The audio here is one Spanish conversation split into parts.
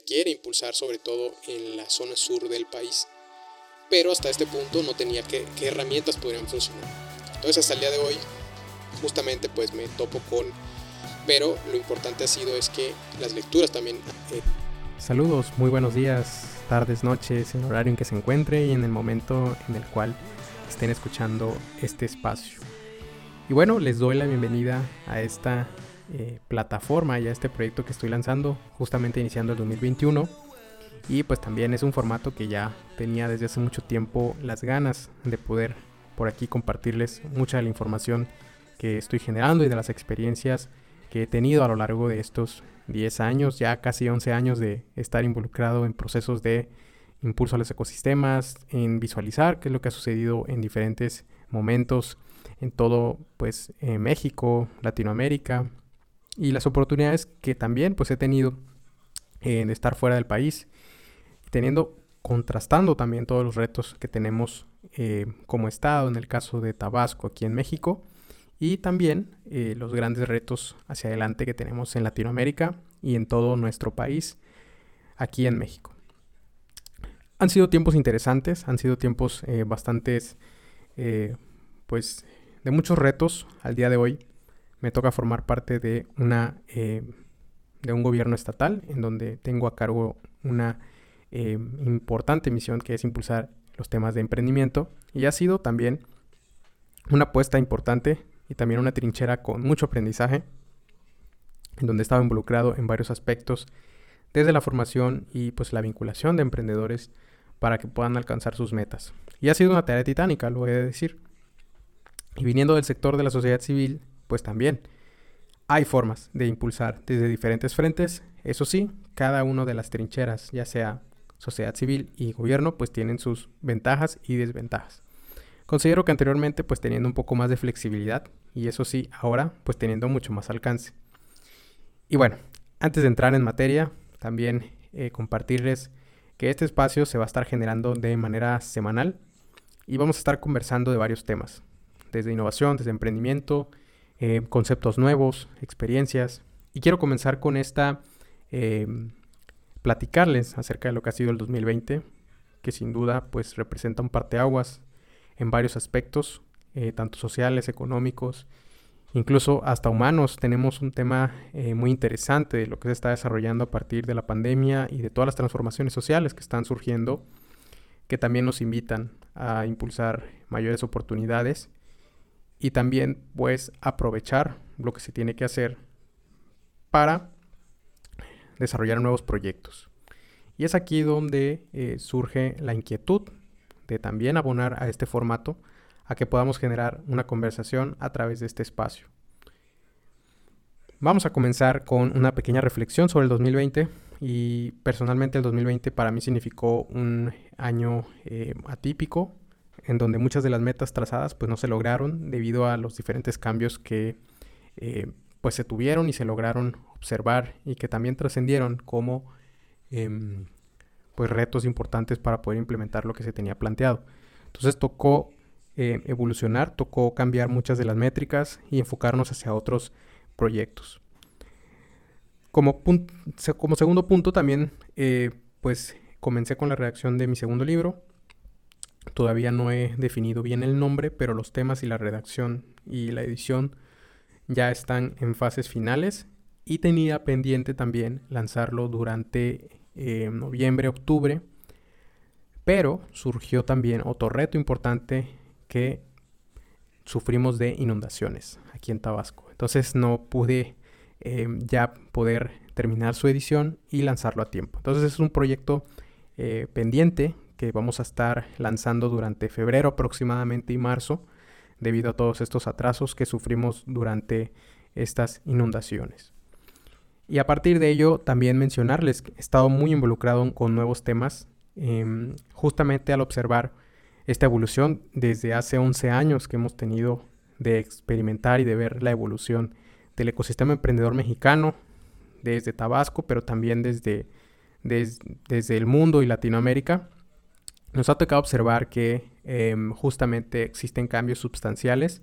quiere impulsar sobre todo en la zona sur del país, pero hasta este punto no tenía qué, herramientas podrían funcionar. Entonces hasta el día de hoy justamente pues me topo con, pero lo importante ha sido es que las lecturas también... Eh, Saludos, muy buenos días, tardes, noches, en el horario en que se encuentre y en el momento en el cual estén escuchando este espacio. Y bueno, les doy la bienvenida a esta eh, plataforma y a este proyecto que estoy lanzando, justamente iniciando el 2021. Y pues también es un formato que ya tenía desde hace mucho tiempo las ganas de poder por aquí compartirles mucha de la información que estoy generando y de las experiencias que he tenido a lo largo de estos 10 años, ya casi 11 años de estar involucrado en procesos de impulso a los ecosistemas, en visualizar qué es lo que ha sucedido en diferentes momentos en todo pues México, Latinoamérica y las oportunidades que también pues he tenido en estar fuera del país, teniendo contrastando también todos los retos que tenemos eh, como estado en el caso de Tabasco aquí en México y también eh, los grandes retos hacia adelante que tenemos en Latinoamérica y en todo nuestro país aquí en México. Han sido tiempos interesantes, han sido tiempos eh, bastantes pues de muchos retos al día de hoy. Me toca formar parte de una eh, de un gobierno estatal en donde tengo a cargo una eh, importante misión que es impulsar los temas de emprendimiento y ha sido también una apuesta importante y también una trinchera con mucho aprendizaje en donde estaba involucrado en varios aspectos desde la formación y pues la vinculación de emprendedores para que puedan alcanzar sus metas. Y ha sido una tarea titánica, lo voy a decir. Y viniendo del sector de la sociedad civil, pues también hay formas de impulsar desde diferentes frentes. Eso sí, cada una de las trincheras, ya sea sociedad civil y gobierno, pues tienen sus ventajas y desventajas. Considero que anteriormente pues teniendo un poco más de flexibilidad y eso sí, ahora pues teniendo mucho más alcance. Y bueno, antes de entrar en materia, también eh, compartirles que este espacio se va a estar generando de manera semanal y vamos a estar conversando de varios temas desde innovación, desde emprendimiento, eh, conceptos nuevos, experiencias. Y quiero comenzar con esta, em, platicarles acerca de lo que ha sido el 2020, que sin duda pues representa un parteaguas en varios aspectos, eh, tanto sociales, económicos, incluso hasta humanos. Tenemos un tema eh, muy interesante de lo que se está desarrollando a partir de la pandemia y de todas las transformaciones sociales que están surgiendo, que también nos invitan a impulsar mayores oportunidades y también pues aprovechar lo que se tiene que hacer para desarrollar nuevos proyectos. Y es aquí donde eh, surge la inquietud de también abonar a este formato a que podamos generar una conversación a través de este espacio. Vamos a comenzar con una pequeña reflexión sobre el 2020 y personalmente el 2020 para mí significó un año eh, atípico en donde muchas de las metas trazadas pues no se lograron debido a los diferentes cambios que eh, pues se tuvieron y se lograron observar y que también trascendieron como em, pues retos importantes para poder implementar lo que se tenía planteado. Entonces tocó eh, evolucionar, tocó cambiar muchas de las métricas y enfocarnos hacia otros proyectos. Como, como segundo punto también eh, pues comencé con la redacción de mi segundo libro, Todavía no he definido bien el nombre, pero los temas y la redacción y la edición ya están en fases finales y tenía pendiente también lanzarlo durante eh, noviembre, octubre, pero surgió también otro reto importante que sufrimos de inundaciones aquí en Tabasco. Entonces no pude eh, ya poder terminar su edición y lanzarlo a tiempo. Entonces es un proyecto eh, pendiente que vamos a estar lanzando durante febrero aproximadamente y marzo, debido a todos estos atrasos que sufrimos durante estas inundaciones. Y a partir de ello, también mencionarles que he estado muy involucrado con nuevos temas, em, justamente al observar esta evolución desde hace 11 años que hemos tenido de experimentar y de ver la evolución del ecosistema emprendedor mexicano, desde Tabasco, pero también desde, desde el mundo y Latinoamérica nos ha tocado observar que em, justamente existen cambios sustanciales.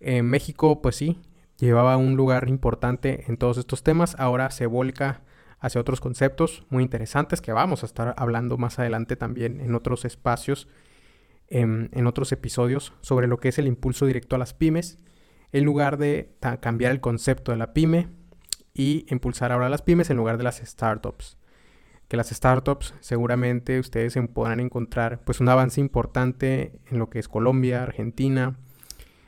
En México, pues sí, llevaba un lugar importante en todos estos temas, ahora se volca hacia otros conceptos muy interesantes que vamos a estar hablando más adelante también en otros espacios, en, en otros episodios, sobre lo que es el impulso directo a las pymes, en lugar de cambiar el concepto de la pyme y impulsar ahora las pymes en lugar de las startups. Que las startups seguramente ustedes podrán encontrar pues un avance importante en lo que es Colombia, Argentina,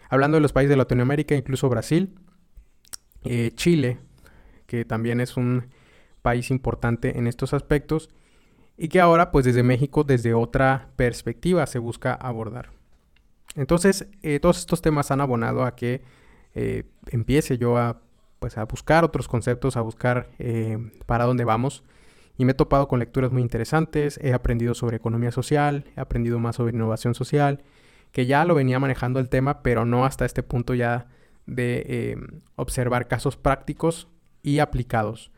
hablando de los países de Latinoamérica, incluso Brasil, eh, Chile, que también es un país importante en estos aspectos y que ahora pues desde México desde otra perspectiva se busca abordar. Entonces eh, todos estos temas han abonado a que eh, empiece yo a pues a buscar otros conceptos, a buscar para dónde vamos y me he topado con lecturas muy interesantes, he aprendido sobre economía social, he aprendido más sobre innovación social, que ya lo venía manejando el tema, pero no hasta este punto ya de em, observar casos prácticos y aplicados.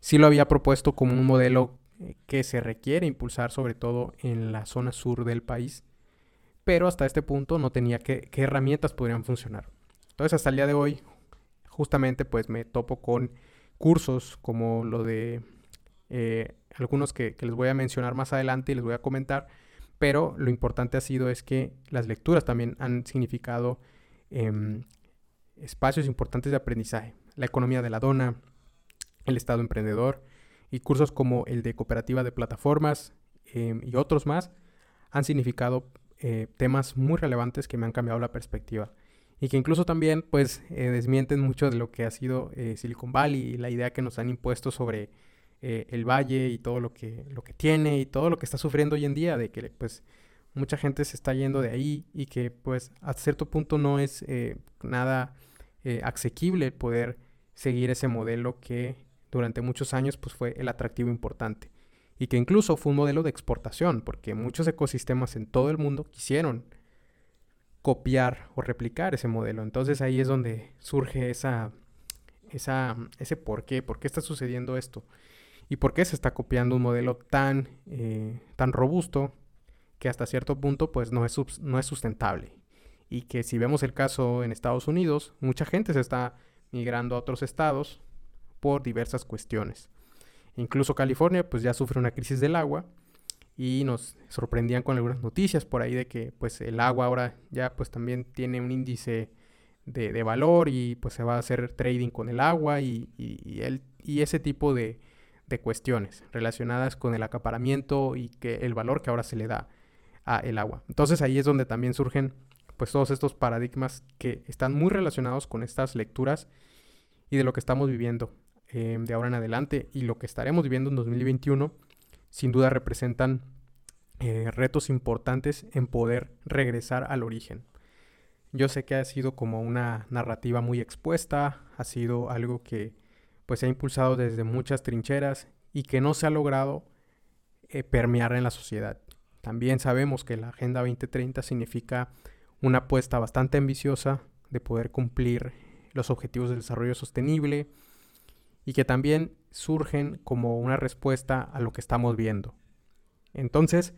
Sí lo había propuesto como un modelo que se requiere impulsar sobre todo en la zona sur del país, pero hasta este punto no tenía qué, herramientas podrían funcionar. Entonces hasta el día de hoy justamente pues me topo con cursos como lo de eh, algunos que, les voy a mencionar más adelante y les voy a comentar, pero lo importante ha sido es que las lecturas también han significado em, espacios importantes de aprendizaje. La economía de la dona, el Estado emprendedor y cursos como el de cooperativa de plataformas em, y otros más han significado eh, temas muy relevantes que me han cambiado la perspectiva y que incluso también pues eh, desmienten mucho de lo que ha sido eh, Silicon Valley y la idea que nos han impuesto sobre el valle y todo lo que, lo que tiene y todo lo que está sufriendo hoy en día de que pues mucha gente se está yendo de ahí y que pues a cierto punto no es nada eh, asequible poder seguir ese modelo que durante muchos años pues, fue el atractivo importante. Y que incluso fue un modelo de exportación, porque muchos ecosistemas en todo el mundo quisieron copiar o replicar ese modelo. Entonces ahí es donde surge esa, esa, ese por qué, por qué está sucediendo esto y por qué se está copiando un modelo tan, eh, tan robusto que hasta cierto punto pues no es, no es sustentable y que si vemos el caso en Estados Unidos, mucha gente se está migrando a otros estados por diversas cuestiones. Incluso California pues ya sufre una crisis del agua y nos sorprendían con algunas noticias por ahí de que pues el agua ahora ya pues también tiene un índice de, valor y pues se va a hacer trading con el agua y, el, y ese tipo de, de cuestiones relacionadas con el acaparamiento y que el valor que ahora se le da a el agua. Entonces ahí es donde también surgen pues todos estos paradigmas que están muy relacionados con estas lecturas y de lo que estamos viviendo em, de ahora en adelante y lo que estaremos viviendo en 2021 sin duda representan eh, retos importantes en poder regresar al origen. Yo sé que ha sido como una narrativa muy expuesta, ha sido algo que pues se ha impulsado desde muchas trincheras y que no se ha logrado eh, permear en la sociedad. También sabemos que la Agenda 2030 significa una apuesta bastante ambiciosa de poder cumplir los objetivos del desarrollo sostenible y que también surgen como una respuesta a lo que estamos viendo. Entonces,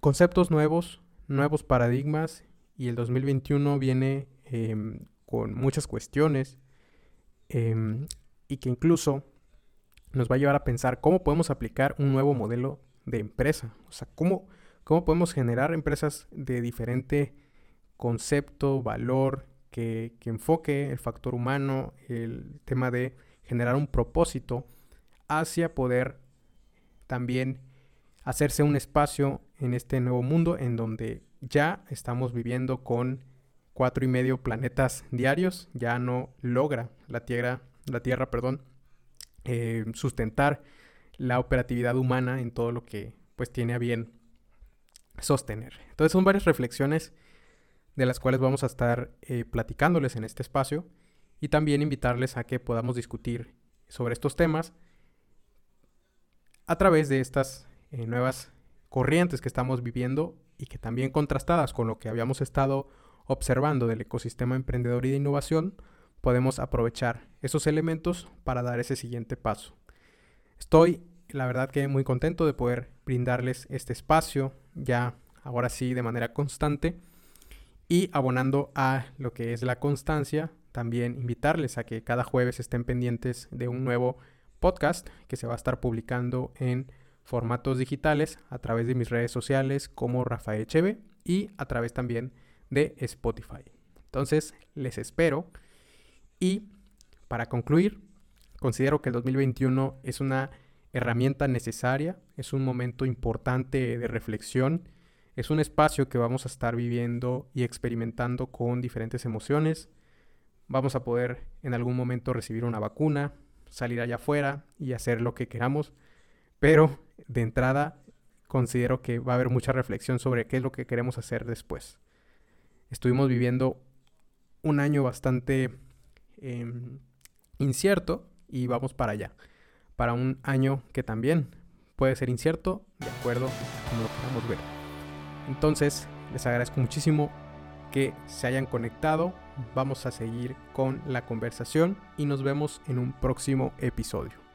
conceptos nuevos, nuevos paradigmas y el 2021 viene em, con muchas cuestiones em, y que incluso nos va a llevar a pensar cómo podemos aplicar un nuevo modelo de empresa, o sea, cómo, cómo podemos generar empresas de diferente concepto, valor, que, enfoque el factor humano, el tema de generar un propósito hacia poder también hacerse un espacio en este nuevo mundo en donde ya estamos viviendo con cuatro y medio planetas diarios, ya no logra la Tierra, la Tierra, perdón, eh, sustentar la operatividad humana en todo lo que pues tiene a bien sostener. Entonces son varias reflexiones de las cuales vamos a estar eh, platicándoles en este espacio y también invitarles a que podamos discutir sobre estos temas a través de estas eh, nuevas corrientes que estamos viviendo y que también contrastadas con lo que habíamos estado observando del ecosistema emprendedor y de innovación, podemos aprovechar esos elementos para dar ese siguiente paso. Estoy, la verdad que muy contento de poder brindarles este espacio ya ahora sí de manera constante y abonando a lo que es la constancia, también invitarles a que cada jueves estén pendientes de un nuevo podcast que se va a estar publicando en formatos digitales a través de mis redes sociales como Rafael Cheve y a través también de Spotify. Entonces, les espero. Y para concluir, considero que el 2021 es una herramienta necesaria, es un momento importante de reflexión, es un espacio que vamos a estar viviendo y experimentando con diferentes emociones. Vamos a poder en algún momento recibir una vacuna, salir allá afuera y hacer lo que queramos, pero de entrada considero que va a haber mucha reflexión sobre qué es lo que queremos hacer después. Estuvimos viviendo un año bastante em, incierto y vamos para allá. Para un año que también puede ser incierto, de acuerdo a como lo queramos ver. Entonces, les agradezco muchísimo que se hayan conectado. Vamos a seguir con la conversación y nos vemos en un próximo episodio.